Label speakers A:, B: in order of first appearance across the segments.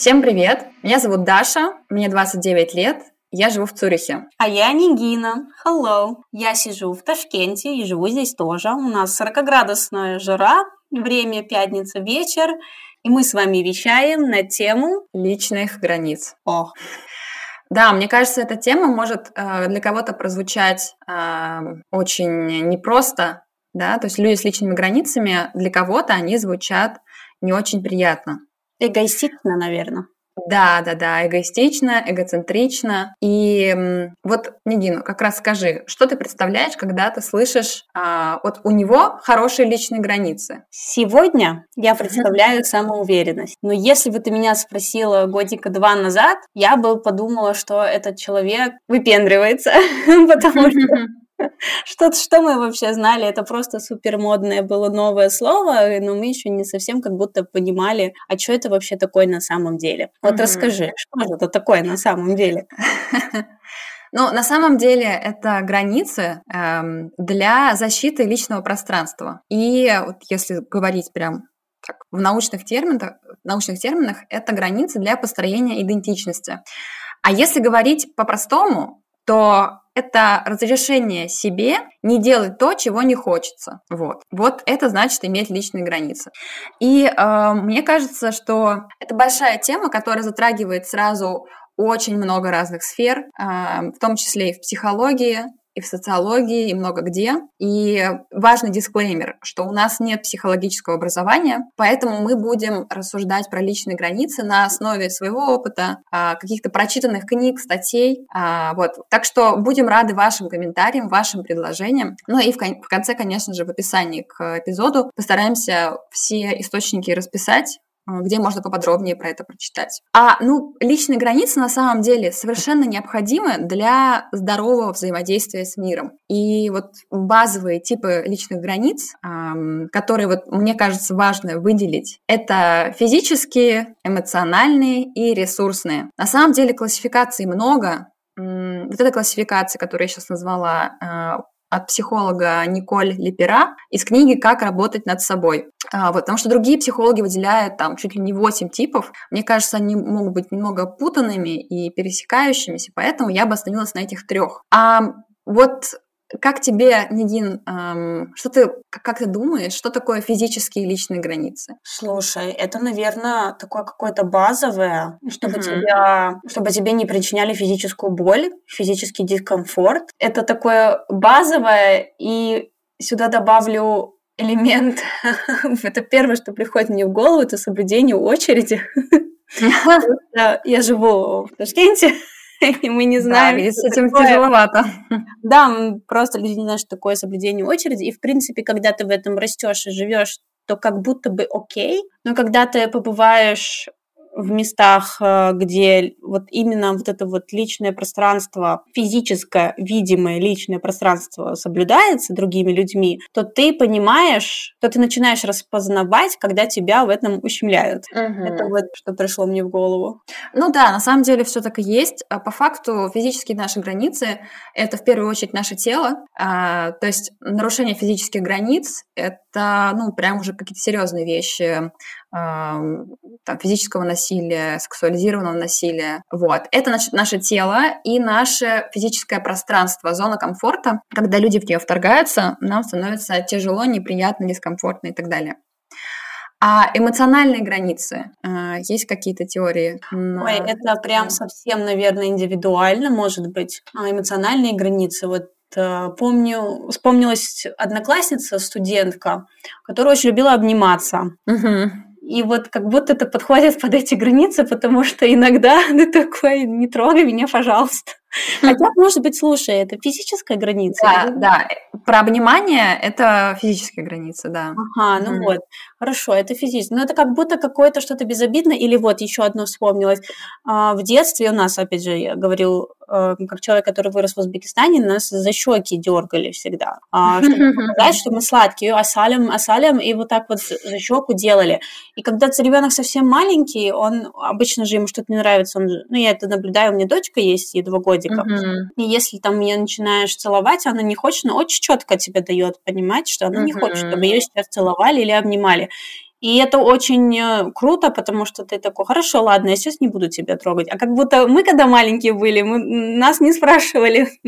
A: Всем привет! Меня зовут Даша, мне 29 лет, я живу в Цюрихе.
B: А я Нигина. Hello. Я сижу в Ташкенте и живу здесь тоже. У нас 40-градусная жара, время пятница вечер, и мы с вами вещаем на тему
A: личных границ.
B: О.
A: Да, мне кажется, эта тема может э, для кого-то прозвучать э, очень непросто, да, то есть люди с личными границами, для кого-то они звучат не очень приятно.
B: Эгоистично, наверное.
A: Да, да, да, эгоистично, эгоцентрично. И вот, Нигину, как раз скажи, что ты представляешь, когда ты слышишь, а, вот у него хорошие личные границы?
B: Сегодня я представляю самоуверенность. Но если бы ты меня спросила годика два назад, я бы подумала, что этот человек выпендривается, потому что что, что мы вообще знали? Это просто супер модное было новое слово, но мы еще не совсем как будто понимали, а что это вообще такое на самом деле. Вот mm-hmm. расскажи, что же это такое на самом деле?
A: Ну, на самом деле это границы эм, для защиты личного пространства. И вот если говорить прям так, в научных терминах, в научных терминах, это границы для построения идентичности. А если говорить по-простому, то это разрешение себе не делать то, чего не хочется. Вот. Вот это значит иметь личные границы. И э, мне кажется, что это большая тема, которая затрагивает сразу очень много разных сфер, э, в том числе и в психологии, и в социологии, и много где. И важный дисклеймер, что у нас нет психологического образования, поэтому мы будем рассуждать про личные границы на основе своего опыта, а, каких-то прочитанных книг, статей. А, вот. Так что будем рады вашим комментариям, вашим предложениям. Ну и в конце, конечно же, в описании к эпизоду постараемся все источники расписать, где можно поподробнее про это прочитать. А, ну, личные границы на самом деле совершенно необходимы для здорового взаимодействия с миром. И вот базовые типы личных границ, которые вот мне кажется важно выделить, это физические, эмоциональные и ресурсные. На самом деле классификаций много, вот эта классификация, которую я сейчас назвала, а, от психолога Николь Лепера из книги «Как работать над собой». А, вот, потому что другие психологи выделяют там чуть ли не 8 типов. Мне кажется, они могут быть немного путанными и пересекающимися, поэтому я бы остановилась на этих трех. А вот как тебе, Нигин, эм, что ты, как ты думаешь, что такое физические личные границы?
B: Слушай, это, наверное, такое какое-то базовое, чтобы uh-huh. тебя, чтобы тебе не причиняли физическую боль, физический дискомфорт. Это такое базовое, и сюда добавлю элемент. это первое, что приходит мне в голову, это соблюдение очереди. Я живу в Ташкенте, и мы не знаем.
A: Да, с этим такое. тяжеловато.
B: Да, просто люди не знают, что такое соблюдение очереди. И, в принципе, когда ты в этом растешь и живешь, то как будто бы окей. Но когда ты побываешь в местах, э, где вот именно вот это вот личное пространство, физическое, видимое личное пространство соблюдается другими людьми, то ты понимаешь, то ты начинаешь распознавать, когда тебя в этом ущемляют. Угу. Это вот что пришло мне в голову.
A: Ну да, на самом деле все так и есть. А по факту физические наши границы — это в первую очередь наше тело. А, то есть нарушение физических границ — это, ну, прям уже какие-то серьезные вещи там, физического насилия, сексуализированного насилия. Вот. Это значит, наше тело и наше физическое пространство, зона комфорта. Когда люди в нее вторгаются, нам становится тяжело, неприятно, дискомфортно и так далее. А эмоциональные границы, а, есть какие-то теории?
B: Ой, это прям совсем, наверное, индивидуально, может быть. А эмоциональные границы, вот э, помню, вспомнилась одноклассница, студентка, которая очень любила обниматься.
A: Угу.
B: И вот как будто это подходит под эти границы, потому что иногда ты такой, не трогай меня, пожалуйста. Хотя, может быть, слушай, это физическая граница?
A: Да, да. Про обнимание это физическая граница, да.
B: Ага, ну mm. вот. Хорошо, это физически. Но это как будто какое-то что-то безобидное. Или вот еще одно вспомнилось. А, в детстве у нас, опять же, я говорил, э, как человек, который вырос в Узбекистане, нас за щеки дергали всегда. А, чтобы показать, что мы сладкие, асалям, асалям, и вот так вот за щеку делали. И когда ребенок совсем маленький, он обычно же ему что-то не нравится, он, ну, я это наблюдаю, у меня дочка есть, ей два годика. И если там ее начинаешь целовать, она не хочет, но очень четко тебе дает понимать, что она не хочет, чтобы ее сейчас целовали или обнимали. И это очень э, круто, потому что ты такой, хорошо, ладно, я сейчас не буду тебя трогать. А как будто мы, когда маленькие были, мы, нас не спрашивали.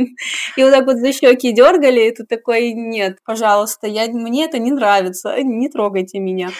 B: И вот так вот за щеки дергали, и ты такой, нет, пожалуйста, я, мне это не нравится, не трогайте меня.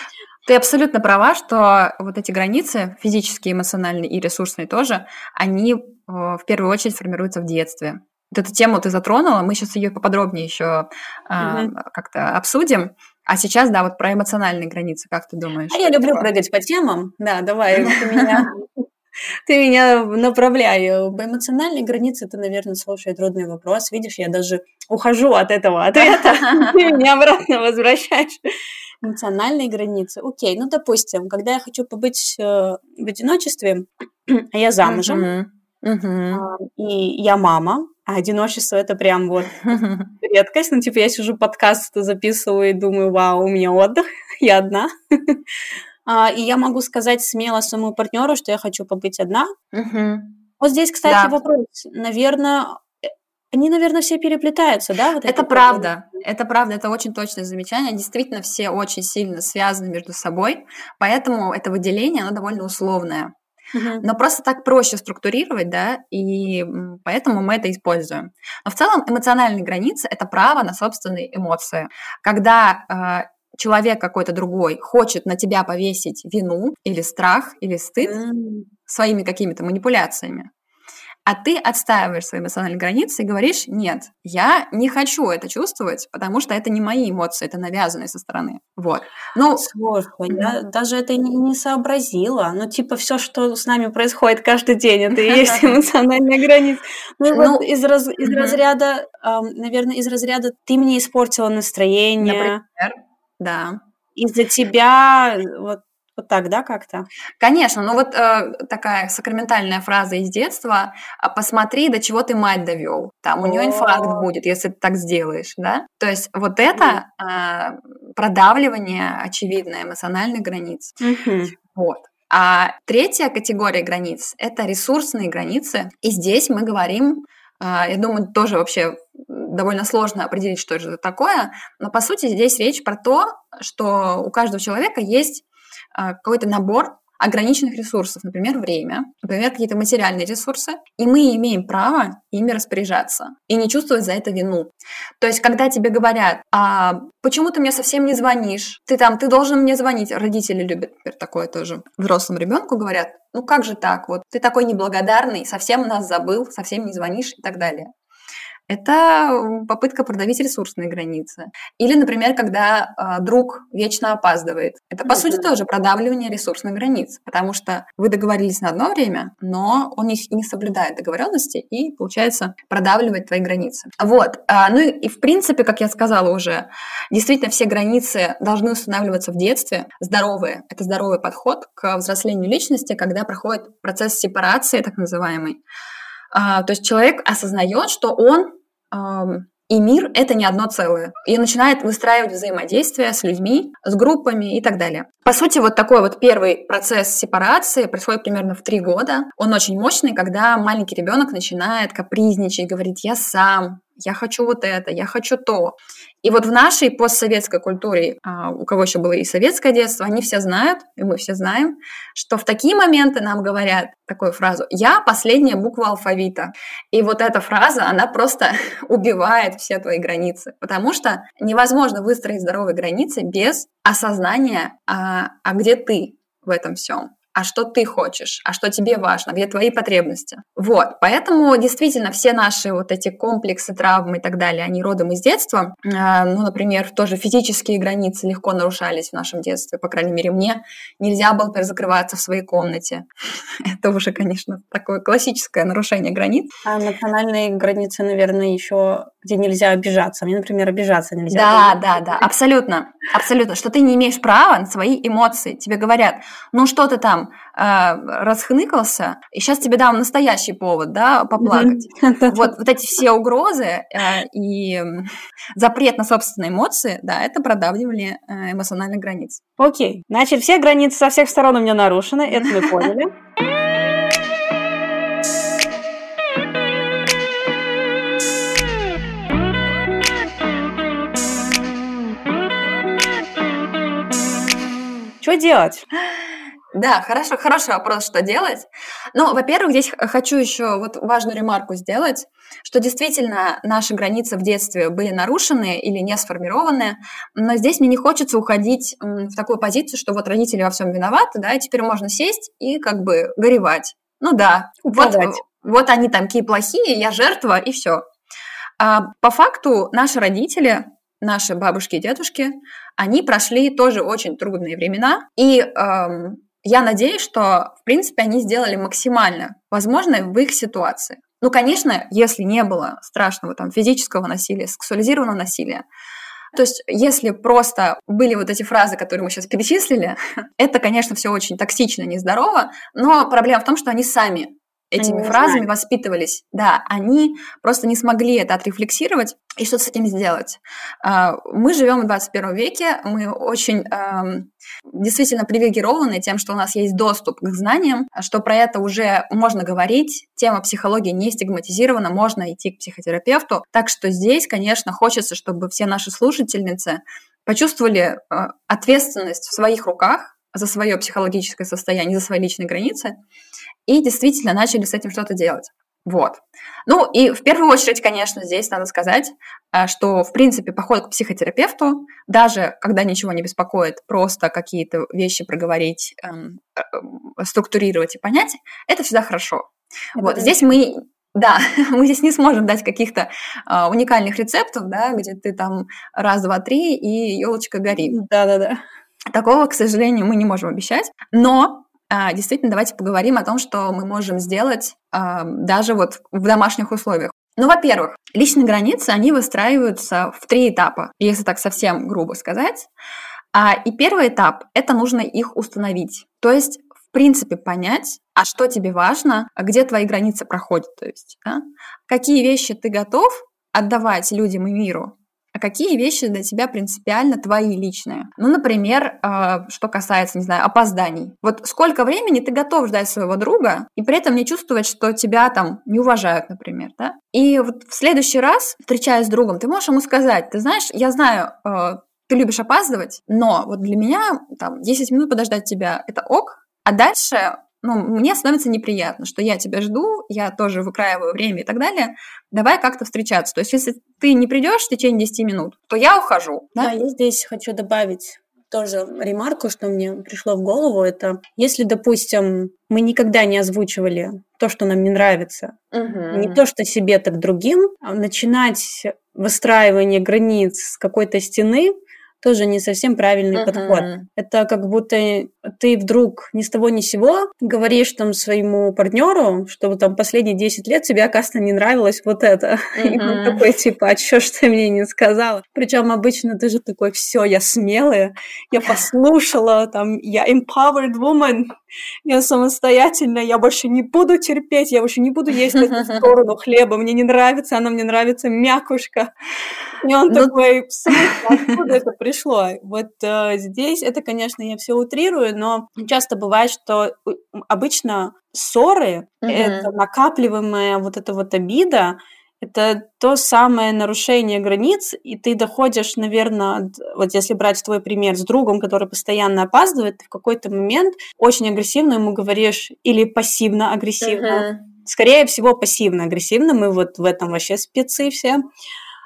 A: Ты абсолютно права, что вот эти границы, физические, эмоциональные и ресурсные тоже, они э, в первую очередь формируются в детстве. Вот эту тему ты затронула, мы сейчас ее поподробнее еще э, угу. как-то обсудим. А сейчас, да, вот про эмоциональные границы, как ты думаешь?
B: А я люблю такое? прыгать по темам. Да, давай, ты меня, ты меня направляй. По эмоциональной границе ты, наверное, слушай трудный вопрос. Видишь, я даже ухожу от этого ответа. Ты меня обратно возвращаешь. Эмоциональные границы. Окей, ну, допустим, когда я хочу побыть э, в одиночестве, а я замужем, и я мама, а одиночество это прям вот редкость. Ну, типа, я сижу подкаст записываю и думаю, вау, у меня отдых, я одна. а, и я могу сказать смело своему партнеру, что я хочу побыть одна. Вот здесь, кстати, да. вопрос. Наверное, они, наверное, все переплетаются, да?
A: Вот это правда, проблемы? это правда, это очень точное замечание. Действительно, все очень сильно связаны между собой, поэтому это выделение, оно довольно условное. Но просто так проще структурировать, да, и поэтому мы это используем. Но в целом эмоциональные границы – это право на собственные эмоции. Когда э, человек какой-то другой хочет на тебя повесить вину или страх или стыд mm. своими какими-то манипуляциями, а ты отстаиваешь свои эмоциональные границы и говоришь, нет, я не хочу это чувствовать, потому что это не мои эмоции, это навязанные со стороны. Вот.
B: Ну, Сложно, я даже это не, не сообразила. Ну, типа, все, что с нами происходит каждый день, это и есть эмоциональная граница. Ну, вот ну, из, раз, из разряда, наверное, из разряда ты мне испортила настроение.
A: Например, да.
B: Из-за тебя вот вот так, да, как-то?
A: Конечно, ну вот э, такая сакраментальная фраза из детства «А «посмотри, до чего ты мать довел». Там у нее инфаркт будет, если ты так сделаешь, да? То есть вот это э, продавливание, очевидно, эмоциональных границ. Вот. А третья категория границ – это ресурсные границы. И здесь мы говорим, э, я думаю, тоже вообще довольно сложно определить, что это такое, но по сути здесь речь про то, что у каждого человека есть какой-то набор ограниченных ресурсов, например, время, например, какие-то материальные ресурсы, и мы имеем право ими распоряжаться и не чувствовать за это вину. То есть, когда тебе говорят, а почему ты мне совсем не звонишь, ты там, ты должен мне звонить, родители любят например, такое тоже. Взрослому ребенку говорят, ну как же так, вот ты такой неблагодарный, совсем нас забыл, совсем не звонишь и так далее это попытка продавить ресурсные границы. Или, например, когда э, друг вечно опаздывает. Это, по mm-hmm. сути, тоже продавливание ресурсных границ, потому что вы договорились на одно время, но он не, не соблюдает договоренности и, получается, продавливает твои границы. Вот. А, ну и, и, в принципе, как я сказала уже, действительно все границы должны устанавливаться в детстве, здоровые. Это здоровый подход к взрослению личности, когда проходит процесс сепарации, так называемый. А, то есть человек осознает, что он и мир — это не одно целое. И начинает выстраивать взаимодействие с людьми, с группами и так далее. По сути, вот такой вот первый процесс сепарации происходит примерно в три года. Он очень мощный, когда маленький ребенок начинает капризничать, говорить «я сам», «я хочу вот это», «я хочу то». И вот в нашей постсоветской культуре, а, у кого еще было и советское детство, они все знают, и мы все знаем, что в такие моменты нам говорят такую фразу «я последняя буква алфавита». И вот эта фраза, она просто убивает все твои границы, потому что невозможно выстроить здоровые границы без осознания, а, а где ты в этом всем а что ты хочешь, а что тебе важно, где твои потребности. Вот, поэтому действительно все наши вот эти комплексы, травмы и так далее, они родом из детства. А, ну, например, тоже физические границы легко нарушались в нашем детстве, по крайней мере, мне нельзя было закрываться в своей комнате. Это уже, конечно, такое классическое нарушение границ.
B: А национальные границы, наверное, еще где нельзя обижаться. Мне, например, обижаться нельзя.
A: Да, да, да, абсолютно, абсолютно. Что ты не имеешь права на свои эмоции. Тебе говорят, ну что ты там э, расхныкался, и сейчас тебе дам настоящий повод, да, поплакать. Вот, вот эти все угрозы э, и запрет на собственные эмоции, да, это продавливание э, эмоциональных границ.
B: Окей, значит, все границы со всех сторон у меня нарушены, это мы поняли. Что делать?
A: Да, хорошо, хороший вопрос, что делать. Ну, во-первых, здесь хочу еще вот важную ремарку сделать, что действительно наши границы в детстве были нарушены или не сформированы, но здесь мне не хочется уходить в такую позицию, что вот родители во всем виноваты, да, и теперь можно сесть и как бы горевать. Ну да, вот, вот они там какие плохие, я жертва, и все. А по факту наши родители, наши бабушки и дедушки, они прошли тоже очень трудные времена, и эм, я надеюсь, что, в принципе, они сделали максимально возможное в их ситуации. Ну, конечно, если не было страшного там физического насилия, сексуализированного насилия, то есть, если просто были вот эти фразы, которые мы сейчас перечислили, это, конечно, все очень токсично, нездорово, но проблема в том, что они сами этими они фразами воспитывались. Да, они просто не смогли это отрефлексировать и что-то с этим сделать. А, мы живем в 21 веке, мы очень действительно привилегированы тем, что у нас есть доступ к знаниям, что про это уже можно говорить, тема психологии не стигматизирована, можно идти к психотерапевту. Так что здесь, конечно, хочется, чтобы все наши слушательницы почувствовали а, ответственность в своих руках за свое психологическое состояние, за свои личные границы, и действительно начали с этим что-то делать. Вот. Ну и в первую очередь, конечно, здесь надо сказать, э, что, в принципе, поход к психотерапевту, даже когда ничего не беспокоит, просто какие-то вещи проговорить, эм, э, структурировать и понять, это всегда хорошо. Это вот здесь мы да, мы здесь не сможем дать каких-то а, уникальных рецептов, да, где ты там раз, два, три и елочка горит.
B: Да-да-да.
A: Такого, к сожалению, мы не можем обещать. Но а, действительно, давайте поговорим о том, что мы можем сделать а, даже вот в домашних условиях. Ну, во-первых, личные границы, они выстраиваются в три этапа, если так совсем грубо сказать. А, и первый этап – это нужно их установить. То есть, в принципе, понять, а что тебе важно, а где твои границы проходят, то есть, да? какие вещи ты готов отдавать людям и миру, какие вещи для тебя принципиально твои личные? Ну, например, э, что касается, не знаю, опозданий. Вот сколько времени ты готов ждать своего друга и при этом не чувствовать, что тебя там не уважают, например, да? И вот в следующий раз, встречаясь с другом, ты можешь ему сказать, ты знаешь, я знаю, э, ты любишь опаздывать, но вот для меня там 10 минут подождать тебя – это ок, а дальше ну, мне становится неприятно, что я тебя жду, я тоже выкраиваю время и так далее. Давай как-то встречаться. То есть, если ты не придешь в течение 10 минут, то я ухожу.
B: Да, да я здесь хочу добавить тоже ремарку, что мне пришло в голову, это если, допустим, мы никогда не озвучивали то, что нам не нравится, угу. не то, что себе, так другим, а начинать выстраивание границ с какой-то стены, тоже не совсем правильный uh-huh. подход. Это как будто ты вдруг ни с того ни сего говоришь там своему партнеру, что там последние 10 лет тебе, оказывается, не нравилось вот это. Uh-huh. И он такой, типа, а что ж ты мне не сказала? Причем обычно ты же такой, все, я смелая, я послушала, там, я empowered woman, я самостоятельная, я больше не буду терпеть, я больше не буду есть эту сторону хлеба, мне не нравится, она мне нравится мякушка. И он ну... такой, откуда это пришло? Вот э, здесь это, конечно, я все утрирую, но часто бывает, что обычно ссоры, угу. это накапливаемая вот эта вот обида, это то самое нарушение границ, и ты доходишь, наверное, вот если брать твой пример с другом, который постоянно опаздывает, ты в какой-то момент очень агрессивно ему говоришь или пассивно-агрессивно. Uh-huh. Скорее всего, пассивно-агрессивно. Мы вот в этом вообще спецы все.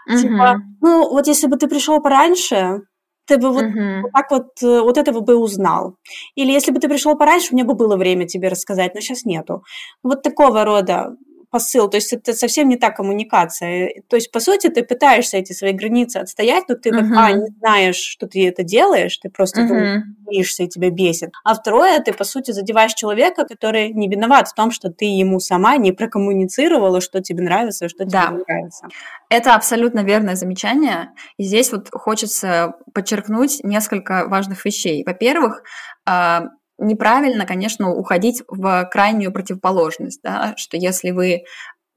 B: Uh-huh. Типа, ну, вот если бы ты пришел пораньше, ты бы вот, uh-huh. вот так вот, э, вот этого бы узнал. Или если бы ты пришел пораньше, у меня бы было время тебе рассказать, но сейчас нету. Вот такого рода посыл, то есть это совсем не та коммуникация. То есть, по сути, ты пытаешься эти свои границы отстоять, но ты, uh-huh. а, не знаешь, что ты это делаешь, ты просто uh-huh. боишься и тебя бесит. А второе, ты, по сути, задеваешь человека, который не виноват в том, что ты ему сама не прокоммуницировала, что тебе нравится, что да. тебе не нравится.
A: Это абсолютно верное замечание. И здесь вот хочется подчеркнуть несколько важных вещей. Во-первых, а, неправильно, конечно, уходить в крайнюю противоположность, да, что если вы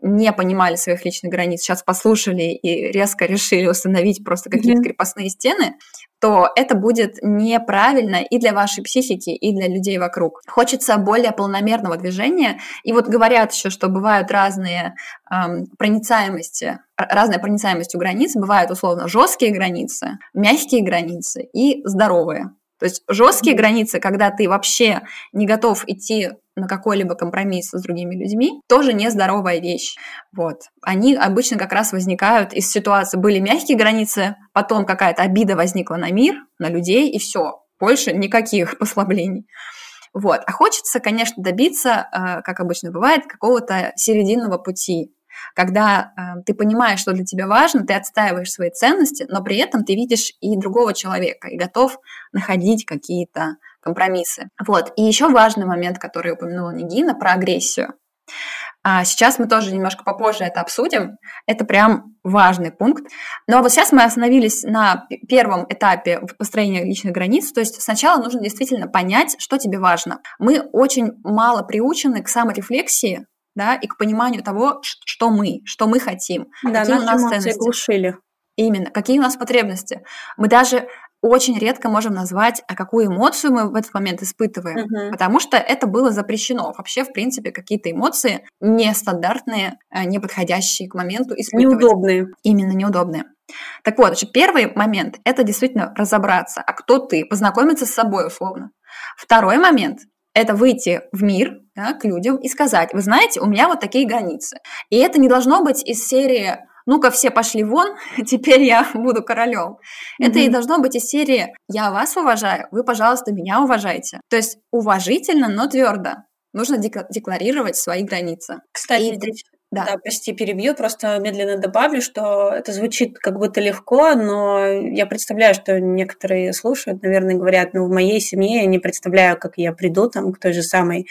A: не понимали своих личных границ, сейчас послушали и резко решили установить просто какие-то mm-hmm. крепостные стены, то это будет неправильно и для вашей психики, и для людей вокруг. Хочется более полномерного движения. И вот говорят еще, что бывают разные эм, проницаемости, разная проницаемость у границ. Бывают условно жесткие границы, мягкие границы и здоровые. То есть жесткие границы, когда ты вообще не готов идти на какой-либо компромисс с другими людьми, тоже нездоровая вещь. Вот. Они обычно как раз возникают из ситуации, были мягкие границы, потом какая-то обида возникла на мир, на людей, и все. Больше никаких послаблений. Вот. А хочется, конечно, добиться, э, как обычно бывает, какого-то серединного пути, когда э, ты понимаешь, что для тебя важно, ты отстаиваешь свои ценности, но при этом ты видишь и другого человека и готов находить какие-то компромиссы. Вот. И еще важный момент, который упомянула Нигина, про агрессию. А сейчас мы тоже немножко попозже это обсудим. Это прям важный пункт. Но вот сейчас мы остановились на первом этапе построения личных границ. То есть сначала нужно действительно понять, что тебе важно. Мы очень мало приучены к саморефлексии, да, и к пониманию того, что мы, что мы хотим,
B: да, какие у нас ценности. глушили.
A: Именно, какие у нас потребности. Мы даже очень редко можем назвать, а какую эмоцию мы в этот момент испытываем, uh-huh. потому что это было запрещено. Вообще, в принципе, какие-то эмоции нестандартные, э, не подходящие к моменту испытывать.
B: Неудобные.
A: Именно неудобные. Так вот, значит, первый момент – это действительно разобраться, а кто ты, познакомиться с собой условно. Второй момент – это выйти в мир, да, к людям и сказать, вы знаете, у меня вот такие границы. И это не должно быть из серии ну-ка все пошли вон, теперь я буду королем. Mm-hmm. Это и должно быть из серии «я вас уважаю, вы, пожалуйста, меня уважайте». То есть уважительно, но твердо. Нужно декларировать свои границы.
B: Кстати, и... да. да, прости, перебью, просто медленно добавлю, что это звучит как будто легко, но я представляю, что некоторые слушают, наверное, говорят, ну, в моей семье я не представляю, как я приду там к той же самой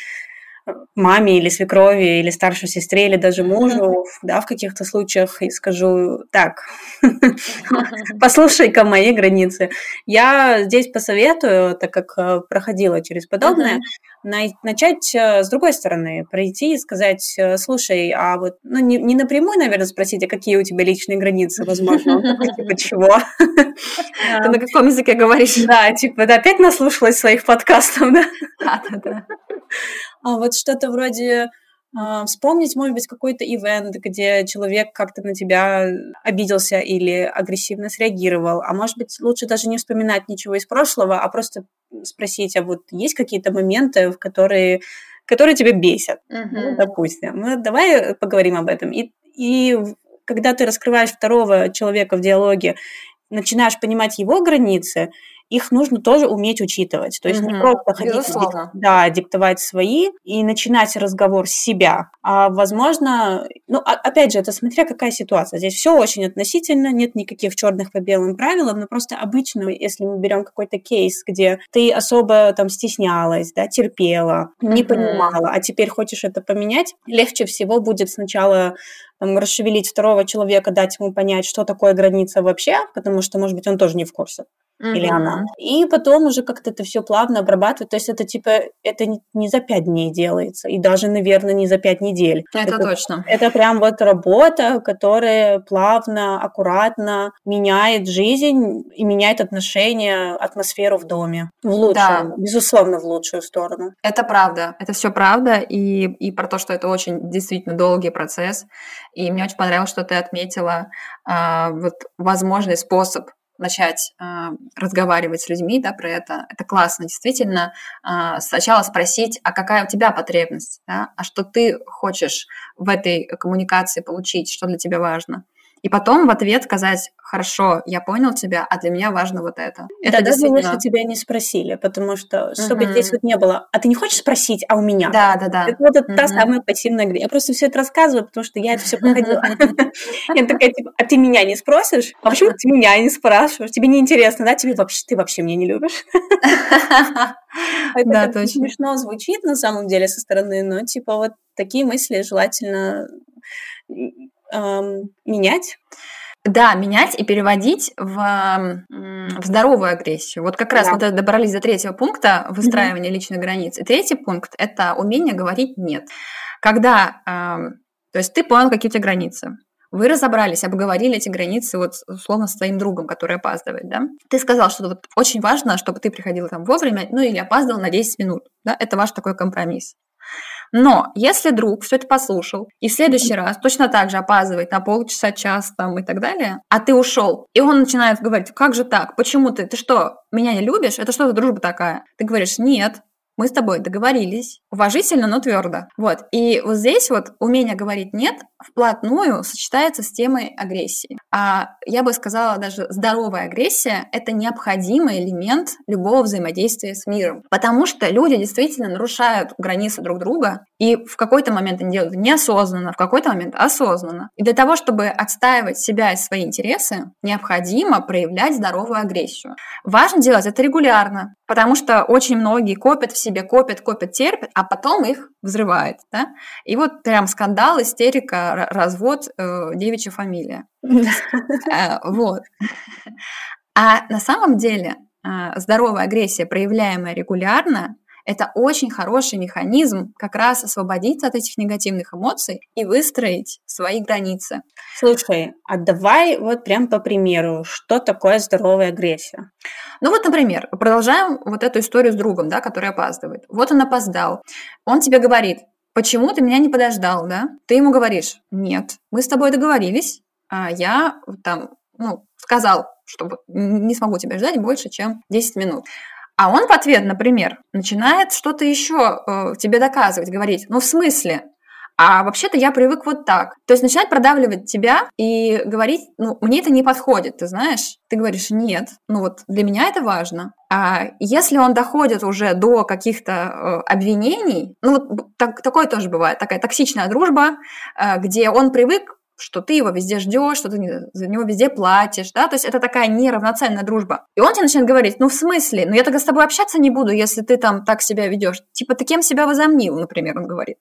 B: маме или свекрови, или старшей сестре, или даже мужу, да, в каких-то случаях, и скажу, так, послушай-ка мои границы. Я здесь посоветую, так как э, проходила через подобное, начать э, с другой стороны, пройти и сказать, э, слушай, а вот, ну, не, не напрямую, наверное, спросить, а какие у тебя личные границы, возможно, типа чего.
A: Ты на каком языке говоришь?
B: Да, типа, да, опять наслушалась своих подкастов, да? Да, да, да. А вот что-то вроде вспомнить, может быть, какой-то ивент, где человек как-то на тебя обиделся или агрессивно среагировал, а может быть, лучше даже не вспоминать ничего из прошлого, а просто спросить, а вот есть какие-то моменты, в которые, которые тебя бесят, uh-huh. ну, допустим. Ну, давай поговорим об этом. И, и когда ты раскрываешь второго человека в диалоге, начинаешь понимать его границы, их нужно тоже уметь учитывать. То есть угу. не просто ходить, да, диктовать свои и начинать разговор с себя. А возможно, ну, а, опять же, это смотря какая ситуация. Здесь все очень относительно, нет никаких черных по белым правилам, но просто обычно, если мы берем какой-то кейс, где ты особо там стеснялась, да, терпела, не угу. понимала, а теперь хочешь это поменять, легче всего будет сначала там, расшевелить второго человека, дать ему понять, что такое граница вообще, потому что, может быть, он тоже не в курсе mm-hmm. или она. И потом уже как-то это все плавно обрабатывать. То есть это типа, это не за пять дней делается, и даже, наверное, не за пять недель.
A: Это, это точно.
B: Это прям вот работа, которая плавно, аккуратно меняет жизнь и меняет отношения, атмосферу в доме. В лучшую, да. безусловно, в лучшую сторону.
A: Это правда, это все правда, и, и про то, что это очень действительно долгий процесс. И мне очень понравилось, что ты отметила а, вот возможный способ начать э, разговаривать с людьми да, про это, это классно. Действительно, э, сначала спросить, а какая у тебя потребность, да, а что ты хочешь в этой коммуникации получить, что для тебя важно. И потом в ответ сказать, хорошо, я понял тебя, а для меня важно вот это.
B: это
A: да,
B: действительно... даже если тебя не спросили, потому что, чтобы uh-huh. здесь вот не было, а ты не хочешь спросить, а у меня?
A: Да, да, да.
B: Это вот uh-huh. та самая пассивная игра. Я просто все это рассказываю, потому что я это все проходила. Я такая, типа, а ты меня не спросишь? А почему ты меня не спрашиваешь? Тебе не интересно, да? Тебе вообще, ты вообще меня не любишь? Это да, точно. смешно звучит на самом деле со стороны, но типа вот такие мысли желательно эм, менять.
A: Да, менять и переводить в, в здоровую агрессию. Вот как раз да. мы добрались до третьего пункта выстраивания mm-hmm. личных границ. И третий пункт – это умение говорить «нет». Когда, э, то есть ты понял, какие у тебя границы, вы разобрались, обговорили эти границы вот условно с твоим другом, который опаздывает, да? Ты сказал, что вот очень важно, чтобы ты приходил там вовремя, ну или опаздывал на 10 минут, да? Это ваш такой компромисс. Но если друг все это послушал и в следующий раз точно так же опаздывает на полчаса, час там и так далее, а ты ушел, и он начинает говорить, как же так, почему ты, ты что, меня не любишь? Это что за дружба такая? Ты говоришь, нет, мы с тобой договорились, уважительно, но твердо. Вот. И вот здесь вот умение говорить «нет» вплотную сочетается с темой агрессии. А я бы сказала, даже здоровая агрессия — это необходимый элемент любого взаимодействия с миром. Потому что люди действительно нарушают границы друг друга, и в какой-то момент они делают неосознанно, в какой-то момент осознанно. И для того, чтобы отстаивать себя и свои интересы, необходимо проявлять здоровую агрессию. Важно делать это регулярно, потому что очень многие копят в себе, копят, копят, терпят, а потом их взрывает. Да? И вот прям скандал, истерика, развод, э, девичья фамилия. Э, вот. А на самом деле э, здоровая агрессия, проявляемая регулярно, это очень хороший механизм как раз освободиться от этих негативных эмоций и выстроить свои границы.
B: Слушай, а давай вот прям по примеру, что такое здоровая агрессия?
A: Ну вот, например, продолжаем вот эту историю с другом, да, который опаздывает. Вот он опоздал. Он тебе говорит, почему ты меня не подождал, да? Ты ему говоришь, нет, мы с тобой договорились, а я там, ну, сказал, что не смогу тебя ждать больше, чем 10 минут. А он в ответ, например, начинает что-то еще э, тебе доказывать, говорить, ну в смысле? А вообще-то я привык вот так. То есть начинать продавливать тебя и говорить, ну, мне это не подходит, ты знаешь? Ты говоришь, нет, ну вот для меня это важно. А если он доходит уже до каких-то э, обвинений, ну вот так, такое тоже бывает, такая токсичная дружба, э, где он привык что ты его везде ждешь, что ты за него везде платишь, да, то есть это такая неравноценная дружба. И он тебе начинает говорить, ну в смысле, ну я тогда с тобой общаться не буду, если ты там так себя ведешь. Типа ты кем себя возомнил, например, он говорит.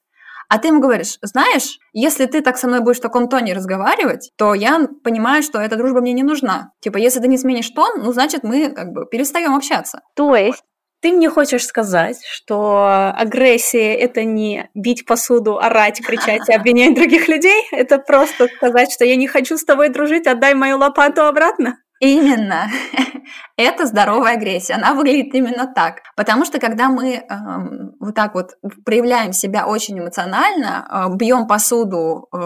A: А ты ему говоришь, знаешь, если ты так со мной будешь в таком тоне разговаривать, то я понимаю, что эта дружба мне не нужна. Типа, если ты не сменишь тон, ну, значит, мы как бы перестаем общаться.
B: То есть ты мне хочешь сказать, что агрессия – это не бить посуду, орать, кричать и обвинять других людей? Это просто сказать, что я не хочу с тобой дружить, отдай мою лопату обратно?
A: Именно. Это здоровая агрессия. Она выглядит именно так. Потому что когда мы э, вот так вот проявляем себя очень эмоционально, э, бьем посуду, э,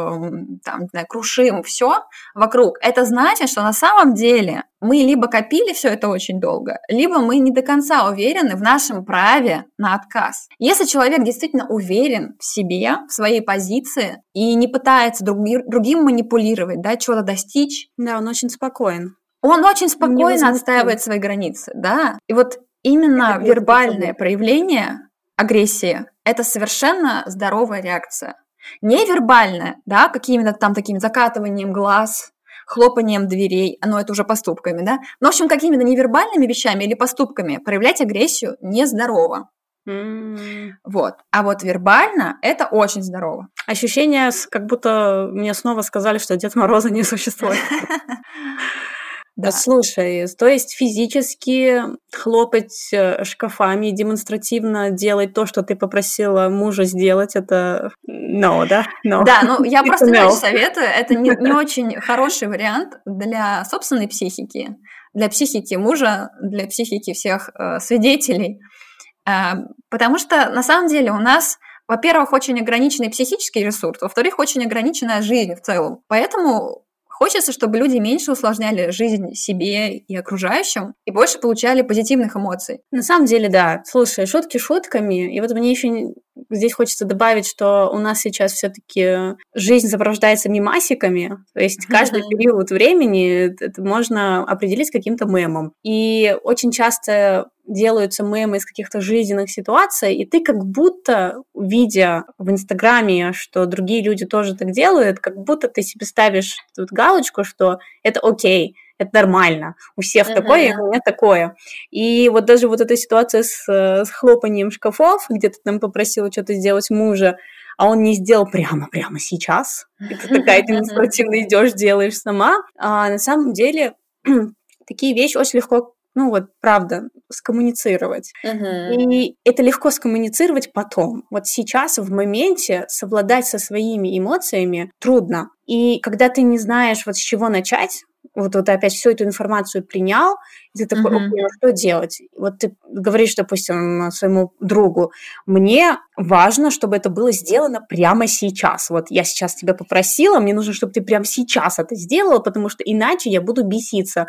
A: там, не знаю, крушим все вокруг, это значит, что на самом деле мы либо копили все это очень долго, либо мы не до конца уверены в нашем праве на отказ. Если человек действительно уверен в себе, в своей позиции и не пытается друг, другим манипулировать, да, чего-то достичь,
B: да, он очень спокоен
A: он очень спокойно отстаивает свои границы, да. И вот именно это вербальное проявление агрессии – это совершенно здоровая реакция. Невербальная, да, какими-то там таким закатыванием глаз, хлопанием дверей, но это уже поступками, да. Но, в общем, какими-то невербальными вещами или поступками проявлять агрессию нездорово. Mm. Вот. А вот вербально это очень здорово.
B: Ощущение, как будто мне снова сказали, что Дед Мороза не существует. Да. Слушай, то есть физически хлопать э, шкафами, демонстративно делать то, что ты попросила мужа сделать, это no, да?
A: No. Да, ну я просто no. не советую. Это не, не очень хороший вариант для собственной психики, для психики мужа, для психики всех э, свидетелей. Э, потому что на самом деле у нас во-первых, очень ограниченный психический ресурс, во-вторых, очень ограниченная жизнь в целом. Поэтому Хочется, чтобы люди меньше усложняли жизнь себе и окружающим и больше получали позитивных эмоций.
B: На самом деле, да. Слушай, шутки шутками. И вот мне еще здесь хочется добавить, что у нас сейчас все-таки жизнь сопровождается мимасиками. То есть каждый период времени это можно определить каким-то мемом. И очень часто делаются мемы из каких-то жизненных ситуаций, и ты как будто, видя в Инстаграме, что другие люди тоже так делают, как будто ты себе ставишь тут галочку, что это окей, это нормально, у всех uh-huh. такое, у меня такое. И вот даже вот эта ситуация с, с хлопанием шкафов, где ты там попросила что-то сделать мужа, а он не сделал прямо-прямо сейчас, и ты такая демонстративно идешь, делаешь сама, а на самом деле такие вещи очень легко ну вот, правда, скоммуницировать. Uh-huh. И это легко скоммуницировать потом. Вот сейчас, в моменте, совладать со своими эмоциями трудно. И когда ты не знаешь, вот с чего начать, вот, вот ты опять всю эту информацию принял, и ты такой, окей, ну что делать? Вот ты говоришь, допустим, своему другу, мне важно, чтобы это было сделано прямо сейчас. Вот я сейчас тебя попросила, мне нужно, чтобы ты прямо сейчас это сделала, потому что иначе я буду беситься.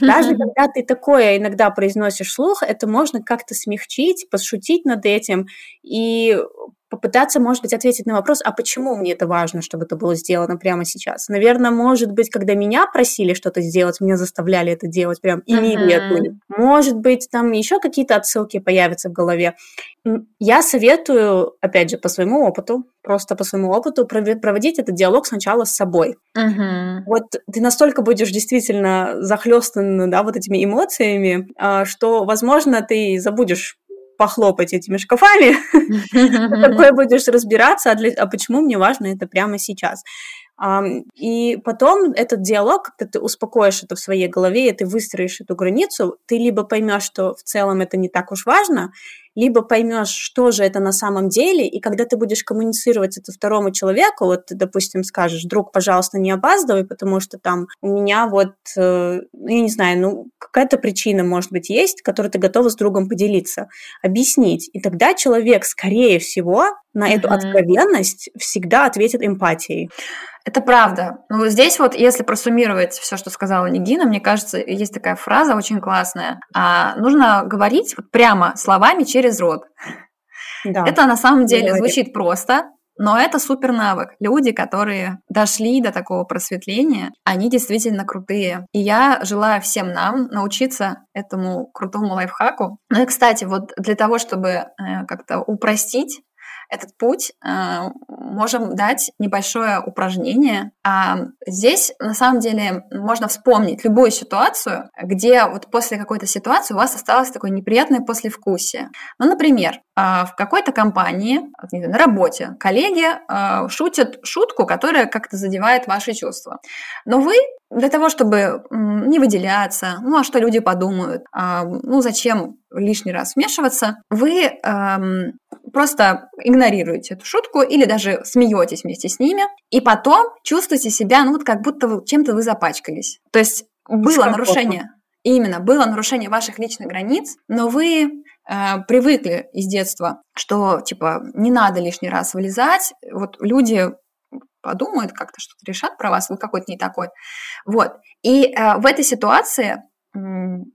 B: Даже когда ты такое иногда произносишь слух, это можно как-то смягчить, пошутить над этим и попытаться, может быть, ответить на вопрос, а почему мне это важно, чтобы это было сделано прямо сейчас? Наверное, может быть, когда меня просили что-то сделать, меня заставляли это делать прям immediately. Uh-huh. Может быть, там еще какие-то отсылки появятся в голове. Я советую, опять же, по своему опыту, просто по своему опыту, проводить этот диалог сначала с собой. Uh-huh. Вот ты настолько будешь действительно захлестан, да, вот этими эмоциями, а, что, возможно, ты забудешь похлопать этими шкафами, такой будешь разбираться, а, для, а почему мне важно это прямо сейчас. И потом этот диалог, когда ты успокоишь это в своей голове, и ты выстроишь эту границу, ты либо поймешь, что в целом это не так уж важно, либо поймешь, что же это на самом деле, и когда ты будешь коммуницировать это второму человеку, вот ты, допустим, скажешь, друг, пожалуйста, не опаздывай, потому что там у меня вот, э, ну, я не знаю, ну, какая-то причина, может быть, есть, которую ты готова с другом поделиться, объяснить. И тогда человек, скорее всего, на эту mm-hmm. откровенность всегда ответит эмпатией.
A: Это правда. Ну, здесь вот, если просуммировать все, что сказала Нигина, мне кажется, есть такая фраза очень классная. А, нужно говорить вот прямо словами через рот. Да. Это на самом деле Говорит. звучит просто, но это супер навык. Люди, которые дошли до такого просветления, они действительно крутые. И я желаю всем нам научиться этому крутому лайфхаку. Ну и, кстати, вот для того, чтобы э, как-то упростить этот путь, э, можем дать небольшое упражнение. А здесь, на самом деле, можно вспомнить любую ситуацию, где вот после какой-то ситуации у вас осталось такое неприятное послевкусие. Ну, например, а, в какой-то компании, на работе, коллеги а, шутят шутку, которая как-то задевает ваши чувства. Но вы для того, чтобы не выделяться, ну а что люди подумают, а, ну зачем лишний раз вмешиваться, вы эм, просто игнорируете эту шутку или даже смеетесь вместе с ними, и потом чувствуете себя, ну вот как будто вы, чем-то вы запачкались. То есть было нарушение, именно было нарушение ваших личных границ, но вы э, привыкли из детства, что типа не надо лишний раз вылезать, вот люди подумают, как-то что-то решат про вас, вы какой-то не такой. Вот. И э, в этой ситуации,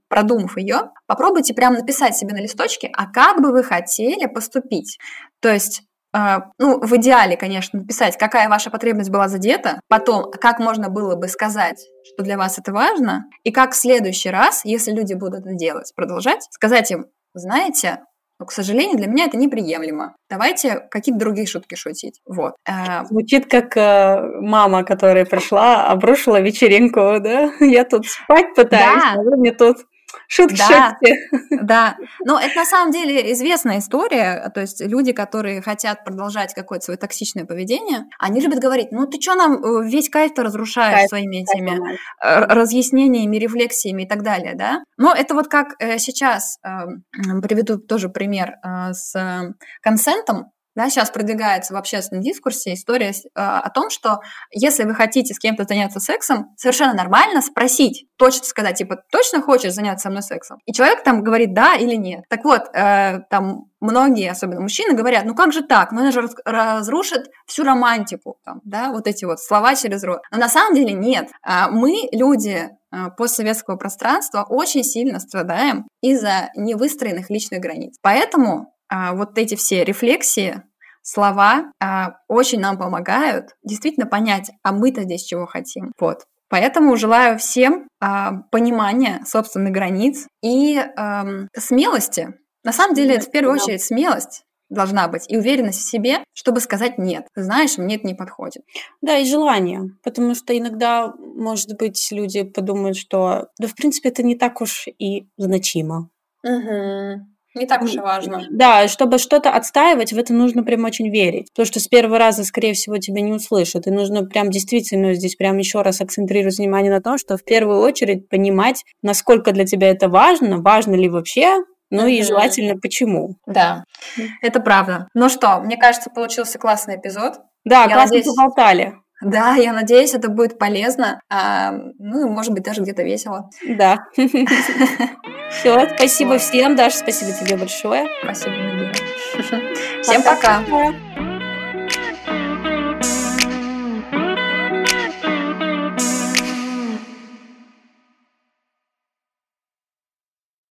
A: продумав ее, попробуйте прямо написать себе на листочке, а как бы вы хотели поступить. То есть э, ну, в идеале, конечно, написать, какая ваша потребность была задета, потом, как можно было бы сказать, что для вас это важно, и как в следующий раз, если люди будут это делать, продолжать, сказать им, знаете, но, к сожалению, для меня это неприемлемо. Давайте какие-то другие шутки шутить. Вот.
B: Э, Звучит как э, мама, которая пришла, обрушила вечеринку, да? Я тут спать пытаюсь, да. а вы мне тут Шутки,
A: да, шутки. Да, но это на самом деле известная история. То есть люди, которые хотят продолжать какое-то свое токсичное поведение, они любят говорить, ну ты что нам э, весь кайф-то разрушаешь кайф, своими этими кайф, разъяснениями, рефлексиями и так далее, да? Но это вот как э, сейчас, приведу тоже пример э, с консентом, да, сейчас продвигается в общественном дискурсе история э, о том, что если вы хотите с кем-то заняться сексом, совершенно нормально спросить, точно сказать, типа, точно хочешь заняться со мной сексом? И человек там говорит да или нет. Так вот, э, там многие, особенно мужчины, говорят, ну как же так? Ну это же разрушит всю романтику, там, да, вот эти вот слова через рот. Но на самом деле нет. А мы, люди э, постсоветского пространства, очень сильно страдаем из-за невыстроенных личных границ. Поэтому вот эти все рефлексии, слова а, очень нам помогают действительно понять, а мы-то здесь чего хотим. Вот. Поэтому желаю всем а, понимания собственных границ и а, смелости. На самом деле, это в первую очередь смелость должна быть и уверенность в себе, чтобы сказать нет. знаешь, мне это не подходит.
B: Да, и желание, потому что иногда, может быть, люди подумают, что да, в принципе, это не так уж и значимо.
A: Угу. Не так уж и важно.
B: Да, чтобы что-то отстаивать, в это нужно прям очень верить. То, что с первого раза, скорее всего, тебя не услышат. И нужно прям действительно здесь прям еще раз акцентрировать внимание на том, что в первую очередь понимать, насколько для тебя это важно, важно ли вообще, ну и желательно почему.
A: Да, это правда. Ну что, мне кажется, получился классный эпизод.
B: Да, Я классно надеюсь... поболтали.
A: Да, я надеюсь, это будет полезно. А, ну, может быть, даже где-то весело.
B: Да. Все, спасибо всем, Даша, спасибо тебе большое.
A: Спасибо, Всем пока.